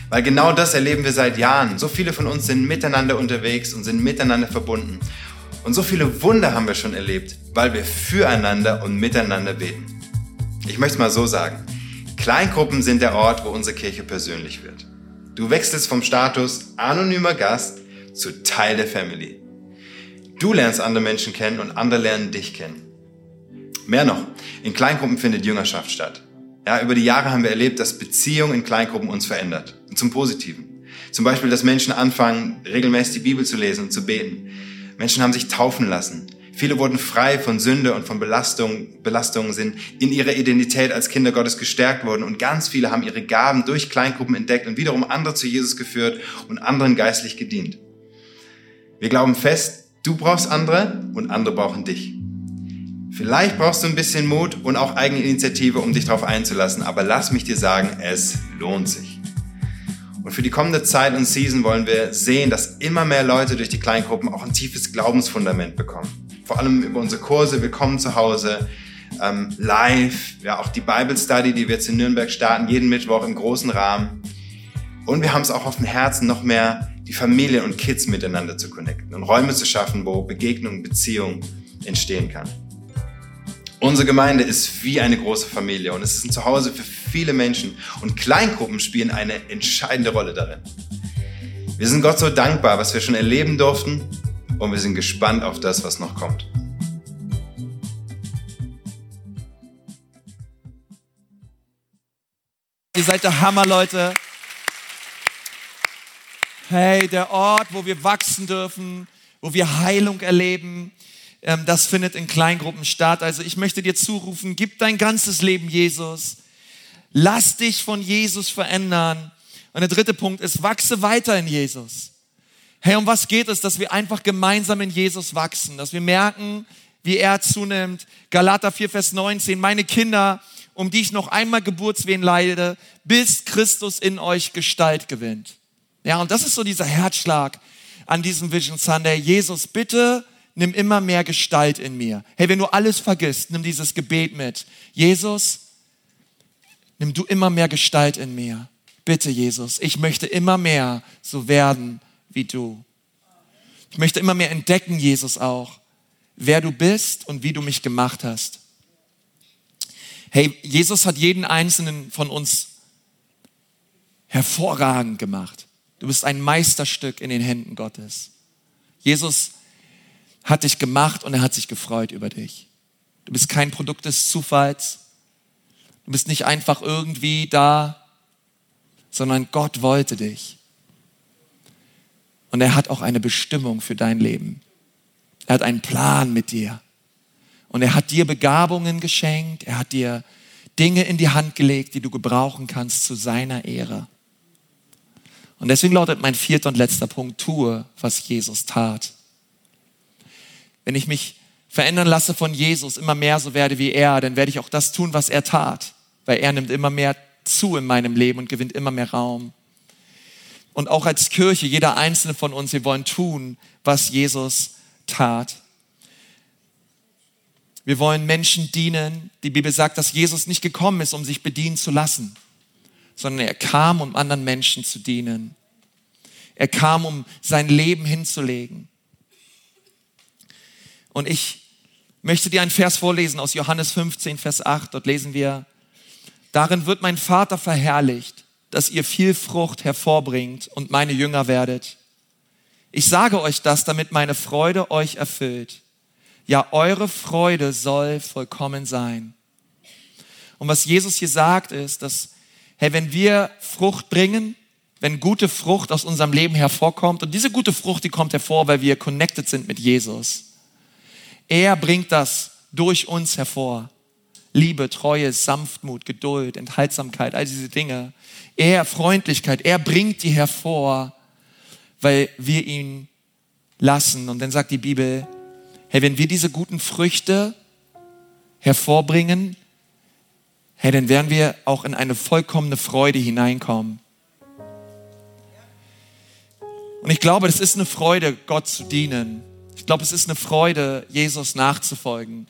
Weil genau das erleben wir seit Jahren. So viele von uns sind miteinander unterwegs und sind miteinander verbunden. Und so viele Wunder haben wir schon erlebt, weil wir füreinander und miteinander beten. Ich möchte es mal so sagen. Kleingruppen sind der Ort, wo unsere Kirche persönlich wird. Du wechselst vom Status anonymer Gast zu Teil der Family. Du lernst andere Menschen kennen und andere lernen dich kennen. Mehr noch, in Kleingruppen findet Jüngerschaft statt. Ja, über die Jahre haben wir erlebt, dass Beziehung in Kleingruppen uns verändert. Und zum Positiven. Zum Beispiel, dass Menschen anfangen, regelmäßig die Bibel zu lesen und zu beten. Menschen haben sich taufen lassen. Viele wurden frei von Sünde und von Belastung, Belastungen, sind in ihrer Identität als Kinder Gottes gestärkt worden und ganz viele haben ihre Gaben durch Kleingruppen entdeckt und wiederum andere zu Jesus geführt und anderen geistlich gedient. Wir glauben fest, du brauchst andere und andere brauchen dich. Vielleicht brauchst du ein bisschen Mut und auch Eigeninitiative, um dich darauf einzulassen, aber lass mich dir sagen, es lohnt sich. Und für die kommende Zeit und Season wollen wir sehen, dass immer mehr Leute durch die Kleingruppen auch ein tiefes Glaubensfundament bekommen vor allem über unsere Kurse Willkommen zu Hause, ähm, live, ja auch die Bible Study, die wir jetzt in Nürnberg starten, jeden Mittwoch im großen Rahmen. Und wir haben es auch auf dem Herzen, noch mehr die Familien und Kids miteinander zu connecten und Räume zu schaffen, wo Begegnung, Beziehung entstehen kann. Unsere Gemeinde ist wie eine große Familie und es ist ein Zuhause für viele Menschen und Kleingruppen spielen eine entscheidende Rolle darin. Wir sind Gott so dankbar, was wir schon erleben durften und wir sind gespannt auf das, was noch kommt. Ihr seid der Hammer, Leute. Hey, der Ort, wo wir wachsen dürfen, wo wir Heilung erleben, ähm, das findet in Kleingruppen statt. Also ich möchte dir zurufen, gib dein ganzes Leben Jesus. Lass dich von Jesus verändern. Und der dritte Punkt ist, wachse weiter in Jesus. Hey, um was geht es, dass wir einfach gemeinsam in Jesus wachsen, dass wir merken, wie er zunimmt. Galater 4, Vers 19, meine Kinder, um die ich noch einmal Geburtswehen leide, bis Christus in euch Gestalt gewinnt. Ja, und das ist so dieser Herzschlag an diesem Vision Sunday. Jesus, bitte nimm immer mehr Gestalt in mir. Hey, wenn du alles vergisst, nimm dieses Gebet mit. Jesus, nimm du immer mehr Gestalt in mir. Bitte, Jesus, ich möchte immer mehr so werden wie du. Ich möchte immer mehr entdecken, Jesus auch, wer du bist und wie du mich gemacht hast. Hey, Jesus hat jeden einzelnen von uns hervorragend gemacht. Du bist ein Meisterstück in den Händen Gottes. Jesus hat dich gemacht und er hat sich gefreut über dich. Du bist kein Produkt des Zufalls. Du bist nicht einfach irgendwie da, sondern Gott wollte dich. Und er hat auch eine Bestimmung für dein Leben. Er hat einen Plan mit dir. Und er hat dir Begabungen geschenkt. Er hat dir Dinge in die Hand gelegt, die du gebrauchen kannst zu seiner Ehre. Und deswegen lautet mein vierter und letzter Punkt, tue, was Jesus tat. Wenn ich mich verändern lasse von Jesus, immer mehr so werde wie er, dann werde ich auch das tun, was er tat, weil er nimmt immer mehr zu in meinem Leben und gewinnt immer mehr Raum. Und auch als Kirche, jeder einzelne von uns, wir wollen tun, was Jesus tat. Wir wollen Menschen dienen. Die Bibel sagt, dass Jesus nicht gekommen ist, um sich bedienen zu lassen, sondern er kam, um anderen Menschen zu dienen. Er kam, um sein Leben hinzulegen. Und ich möchte dir einen Vers vorlesen aus Johannes 15, Vers 8. Dort lesen wir, darin wird mein Vater verherrlicht, dass ihr viel Frucht hervorbringt und meine Jünger werdet. Ich sage euch das, damit meine Freude euch erfüllt. Ja, eure Freude soll vollkommen sein. Und was Jesus hier sagt, ist, dass, hey, wenn wir Frucht bringen, wenn gute Frucht aus unserem Leben hervorkommt, und diese gute Frucht, die kommt hervor, weil wir connected sind mit Jesus, er bringt das durch uns hervor. Liebe, Treue, Sanftmut, Geduld, Enthaltsamkeit, all diese Dinge. Er, Freundlichkeit, er bringt die hervor, weil wir ihn lassen. Und dann sagt die Bibel, hey, wenn wir diese guten Früchte hervorbringen, hey, dann werden wir auch in eine vollkommene Freude hineinkommen. Und ich glaube, es ist eine Freude, Gott zu dienen. Ich glaube, es ist eine Freude, Jesus nachzufolgen.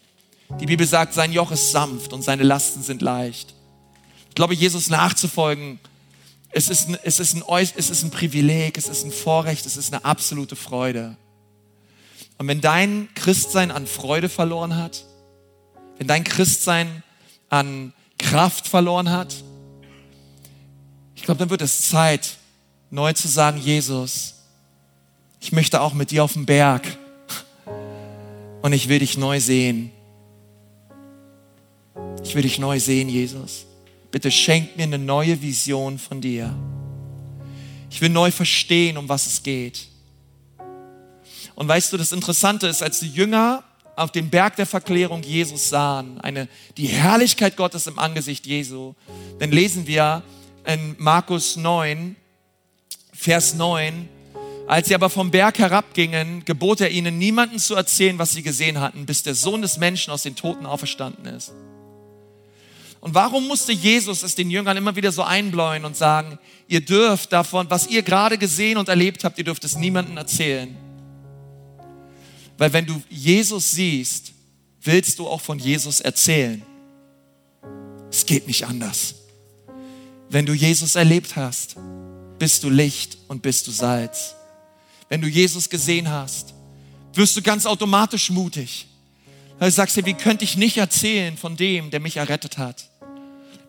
Die Bibel sagt, sein Joch ist sanft und seine Lasten sind leicht. Ich glaube, Jesus nachzufolgen, es ist, ein, es, ist ein, es ist ein Privileg, es ist ein Vorrecht, es ist eine absolute Freude. Und wenn dein Christsein an Freude verloren hat, wenn dein Christsein an Kraft verloren hat, ich glaube, dann wird es Zeit, neu zu sagen, Jesus, ich möchte auch mit dir auf den Berg und ich will dich neu sehen. Ich will dich neu sehen, Jesus. Bitte schenk mir eine neue Vision von dir. Ich will neu verstehen, um was es geht. Und weißt du, das Interessante ist, als die Jünger auf dem Berg der Verklärung Jesus sahen, eine, die Herrlichkeit Gottes im Angesicht Jesu, dann lesen wir in Markus 9, Vers 9, als sie aber vom Berg herabgingen, gebot er ihnen, niemanden zu erzählen, was sie gesehen hatten, bis der Sohn des Menschen aus den Toten auferstanden ist. Und warum musste Jesus es den Jüngern immer wieder so einbläuen und sagen, ihr dürft davon, was ihr gerade gesehen und erlebt habt, ihr dürft es niemandem erzählen? Weil wenn du Jesus siehst, willst du auch von Jesus erzählen. Es geht nicht anders. Wenn du Jesus erlebt hast, bist du Licht und bist du Salz wenn du Jesus gesehen hast, wirst du ganz automatisch mutig. Weil du sagst dir, wie könnte ich nicht erzählen von dem, der mich errettet hat?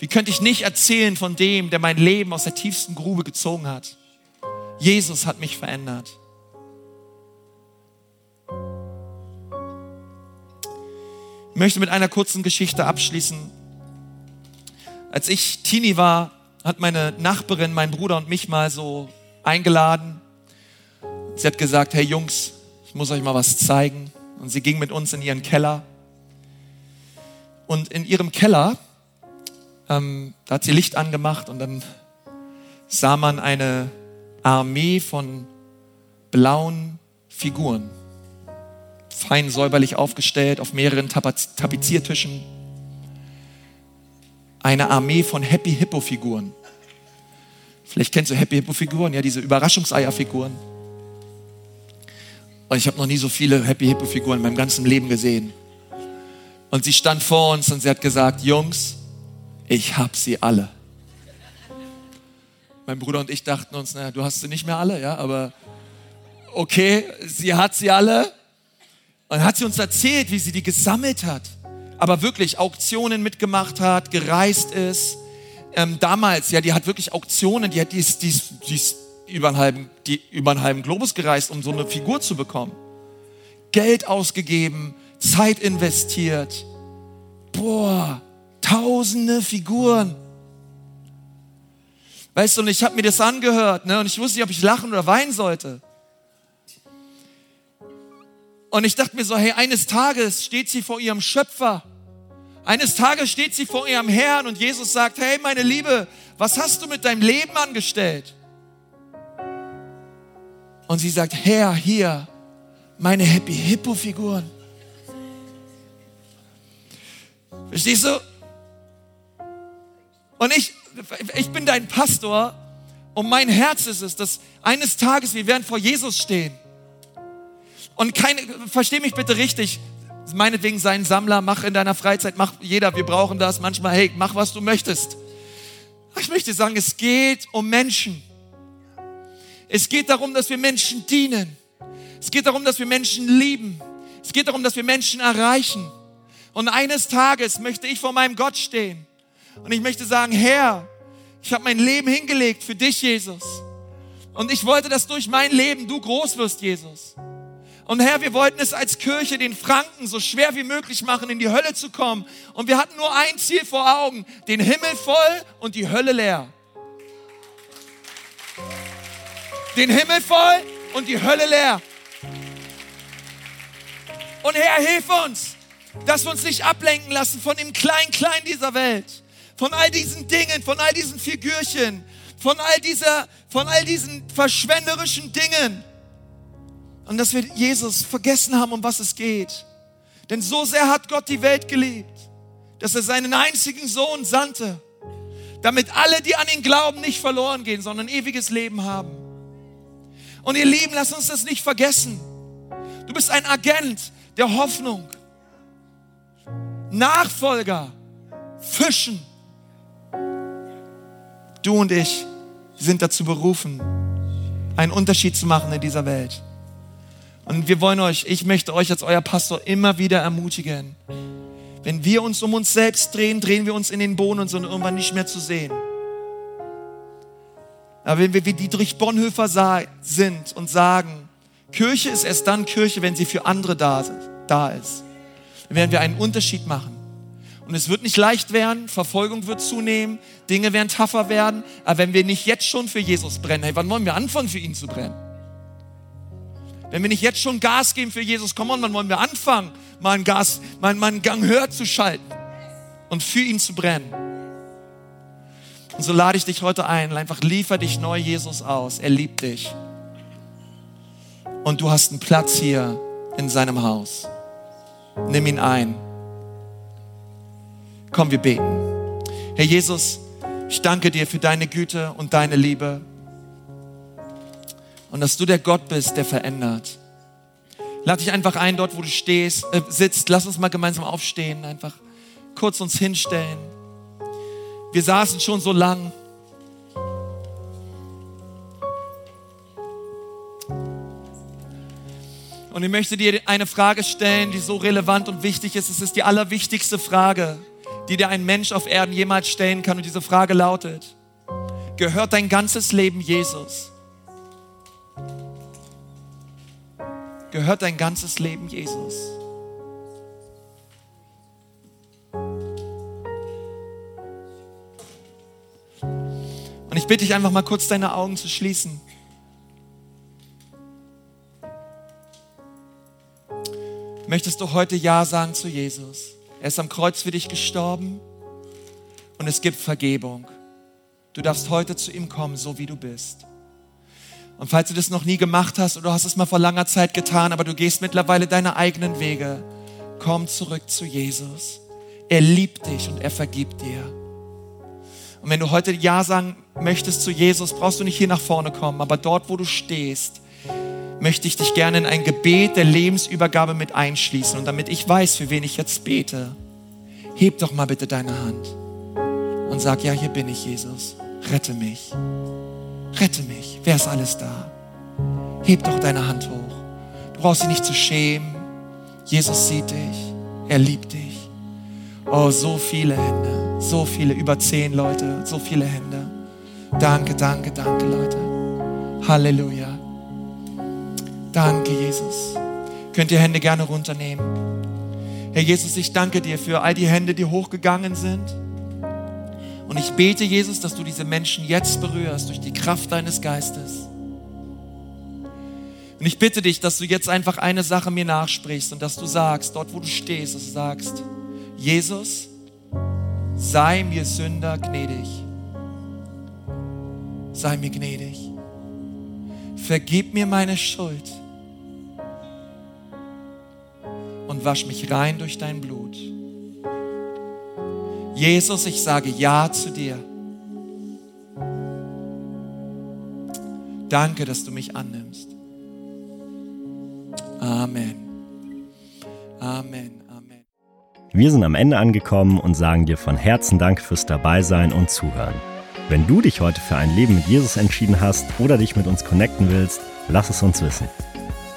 Wie könnte ich nicht erzählen von dem, der mein Leben aus der tiefsten Grube gezogen hat? Jesus hat mich verändert. Ich möchte mit einer kurzen Geschichte abschließen. Als ich Teenie war, hat meine Nachbarin, mein Bruder und mich mal so eingeladen Sie hat gesagt, hey Jungs, ich muss euch mal was zeigen. Und sie ging mit uns in ihren Keller. Und in ihrem Keller, ähm, da hat sie Licht angemacht und dann sah man eine Armee von blauen Figuren. Fein säuberlich aufgestellt auf mehreren Tapeziertischen. Eine Armee von Happy Hippo Figuren. Vielleicht kennst du Happy Hippo Figuren, ja, diese Überraschungseierfiguren. Und ich habe noch nie so viele Happy Hippo Figuren in meinem ganzen Leben gesehen. Und sie stand vor uns und sie hat gesagt, Jungs, ich hab sie alle. Mein Bruder und ich dachten uns, naja, du hast sie nicht mehr alle, ja, aber okay, sie hat sie alle. Und hat sie uns erzählt, wie sie die gesammelt hat. Aber wirklich Auktionen mitgemacht hat, gereist ist. Ähm, damals, ja, die hat wirklich Auktionen, die hat dies, dies, dies über, einen halben, die, über einen halben Globus gereist, um so eine Figur zu bekommen. Geld ausgegeben, Zeit investiert. Boah, tausende Figuren. Weißt du, und ich habe mir das angehört ne, und ich wusste nicht, ob ich lachen oder weinen sollte. Und ich dachte mir so, hey, eines Tages steht sie vor ihrem Schöpfer. Eines Tages steht sie vor ihrem Herrn und Jesus sagt, hey, meine Liebe, was hast du mit deinem Leben angestellt? Und sie sagt, Herr, hier, meine Happy Hippo Figuren. Verstehst du? Und ich, ich bin dein Pastor und mein Herz ist es, dass eines Tages wir werden vor Jesus stehen und keine, versteh mich bitte richtig, meinetwegen sein Sammler, mach in deiner Freizeit, mach jeder, wir brauchen das manchmal, hey, mach was du möchtest. Ich möchte sagen, es geht um Menschen. Es geht darum, dass wir Menschen dienen. Es geht darum, dass wir Menschen lieben. Es geht darum, dass wir Menschen erreichen. Und eines Tages möchte ich vor meinem Gott stehen. Und ich möchte sagen, Herr, ich habe mein Leben hingelegt für dich, Jesus. Und ich wollte, dass durch mein Leben du groß wirst, Jesus. Und Herr, wir wollten es als Kirche den Franken so schwer wie möglich machen, in die Hölle zu kommen. Und wir hatten nur ein Ziel vor Augen, den Himmel voll und die Hölle leer. Den Himmel voll und die Hölle leer. Und Herr, hilf uns, dass wir uns nicht ablenken lassen von dem Klein-Klein dieser Welt, von all diesen Dingen, von all diesen Figürchen, von all, dieser, von all diesen verschwenderischen Dingen und dass wir Jesus vergessen haben, um was es geht. Denn so sehr hat Gott die Welt geliebt, dass er seinen einzigen Sohn sandte, damit alle, die an ihn glauben, nicht verloren gehen, sondern ewiges Leben haben. Und ihr Lieben, lasst uns das nicht vergessen. Du bist ein Agent der Hoffnung, Nachfolger, Fischen. Du und ich sind dazu berufen, einen Unterschied zu machen in dieser Welt. Und wir wollen euch, ich möchte euch als euer Pastor immer wieder ermutigen. Wenn wir uns um uns selbst drehen, drehen wir uns in den Boden und sind irgendwann nicht mehr zu sehen. Aber wenn wir wie Dietrich Bonhoeffer sind und sagen, Kirche ist erst dann Kirche, wenn sie für andere da ist, dann werden wir einen Unterschied machen. Und es wird nicht leicht werden, Verfolgung wird zunehmen, Dinge werden tougher werden, aber wenn wir nicht jetzt schon für Jesus brennen, hey, wann wollen wir anfangen, für ihn zu brennen? Wenn wir nicht jetzt schon Gas geben für Jesus, komm on, wann wollen wir anfangen, mal einen Gas, mal, mal einen Gang höher zu schalten und für ihn zu brennen. Und so lade ich dich heute ein, einfach liefer dich neu Jesus aus. Er liebt dich. Und du hast einen Platz hier in seinem Haus. Nimm ihn ein. Komm, wir beten. Herr Jesus, ich danke dir für deine Güte und deine Liebe und dass du der Gott bist, der verändert. Lade dich einfach ein, dort wo du stehst, äh, sitzt. Lass uns mal gemeinsam aufstehen, einfach kurz uns hinstellen. Wir saßen schon so lang. Und ich möchte dir eine Frage stellen, die so relevant und wichtig ist. Es ist die allerwichtigste Frage, die dir ein Mensch auf Erden jemals stellen kann. Und diese Frage lautet, gehört dein ganzes Leben Jesus? gehört dein ganzes Leben Jesus. Und ich bitte dich einfach mal kurz deine Augen zu schließen. Möchtest du heute Ja sagen zu Jesus? Er ist am Kreuz für dich gestorben und es gibt Vergebung. Du darfst heute zu ihm kommen, so wie du bist. Und falls du das noch nie gemacht hast oder du hast es mal vor langer Zeit getan, aber du gehst mittlerweile deine eigenen Wege, komm zurück zu Jesus. Er liebt dich und er vergibt dir. Und wenn du heute Ja sagen möchtest zu Jesus, brauchst du nicht hier nach vorne kommen, aber dort, wo du stehst, möchte ich dich gerne in ein Gebet der Lebensübergabe mit einschließen. Und damit ich weiß, für wen ich jetzt bete, heb doch mal bitte deine Hand und sag, ja, hier bin ich, Jesus. Rette mich. Rette mich. Wer ist alles da? Heb doch deine Hand hoch. Du brauchst dich nicht zu schämen. Jesus sieht dich. Er liebt dich. Oh, so viele Hände. So viele, über zehn Leute. So viele Hände. Danke, danke, danke, Leute. Halleluja. Danke, Jesus. Könnt ihr Hände gerne runternehmen. Herr Jesus, ich danke dir für all die Hände, die hochgegangen sind. Und ich bete, Jesus, dass du diese Menschen jetzt berührst durch die Kraft deines Geistes. Und ich bitte dich, dass du jetzt einfach eine Sache mir nachsprichst und dass du sagst, dort wo du stehst, dass du sagst, Jesus, sei mir Sünder gnädig. Sei mir gnädig. Vergib mir meine Schuld und wasch mich rein durch dein Blut. Jesus, ich sage Ja zu dir. Danke, dass du mich annimmst. Amen. Amen. Amen. Wir sind am Ende angekommen und sagen dir von Herzen Dank fürs Dabeisein und Zuhören. Wenn du dich heute für ein Leben mit Jesus entschieden hast oder dich mit uns connecten willst, lass es uns wissen.